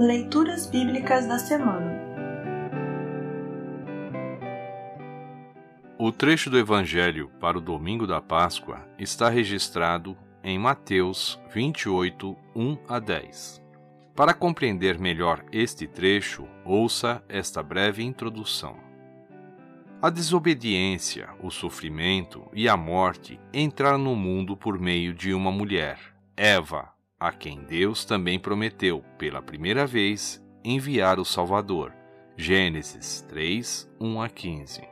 Leituras Bíblicas da Semana O trecho do Evangelho para o domingo da Páscoa está registrado em Mateus 28, 1 a 10. Para compreender melhor este trecho, ouça esta breve introdução. A desobediência, o sofrimento e a morte entraram no mundo por meio de uma mulher, Eva, a quem Deus também prometeu, pela primeira vez, enviar o Salvador. Gênesis 3, 1 a 15.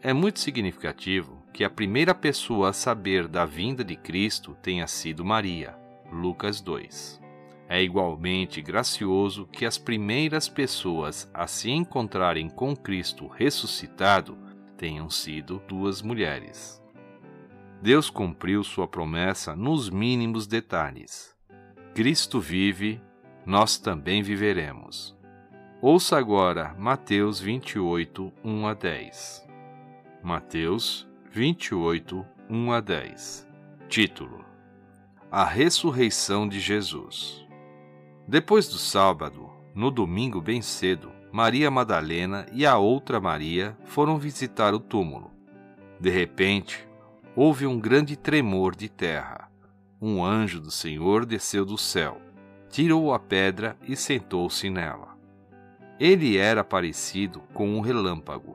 É muito significativo que a primeira pessoa a saber da vinda de Cristo tenha sido Maria. Lucas 2. É igualmente gracioso que as primeiras pessoas a se encontrarem com Cristo ressuscitado tenham sido duas mulheres. Deus cumpriu sua promessa nos mínimos detalhes. Cristo vive, nós também viveremos. Ouça agora Mateus 28, 1 a 10. Mateus 28, 1 a 10. Título: A ressurreição de Jesus. Depois do sábado, no domingo bem cedo, Maria Madalena e a outra Maria foram visitar o túmulo. De repente, houve um grande tremor de terra. Um anjo do Senhor desceu do céu, tirou a pedra e sentou-se nela. Ele era parecido com um relâmpago,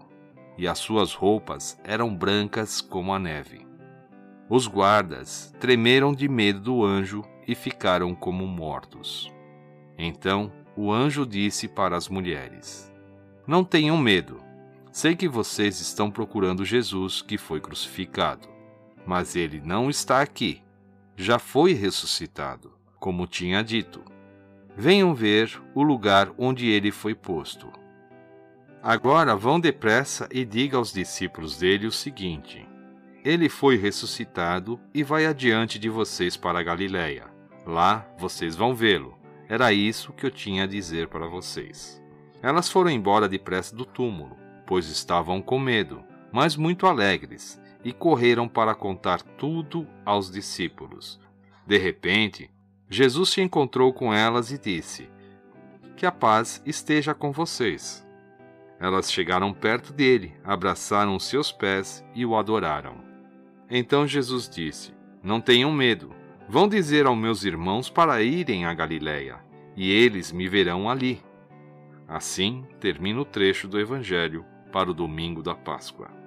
e as suas roupas eram brancas como a neve. Os guardas tremeram de medo do anjo e ficaram como mortos. Então o anjo disse para as mulheres: Não tenham medo. Sei que vocês estão procurando Jesus que foi crucificado mas ele não está aqui. Já foi ressuscitado, como tinha dito. Venham ver o lugar onde ele foi posto. Agora vão depressa e diga aos discípulos dele o seguinte: Ele foi ressuscitado e vai adiante de vocês para a Galiléia. Lá vocês vão vê-lo. Era isso que eu tinha a dizer para vocês. Elas foram embora depressa do túmulo, pois estavam com medo, mas muito alegres, e correram para contar tudo aos discípulos. De repente, Jesus se encontrou com elas e disse: Que a paz esteja com vocês. Elas chegaram perto dele, abraçaram seus pés e o adoraram. Então Jesus disse: Não tenham medo. Vão dizer aos meus irmãos para irem a Galiléia, e eles me verão ali. Assim termina o trecho do Evangelho para o domingo da Páscoa.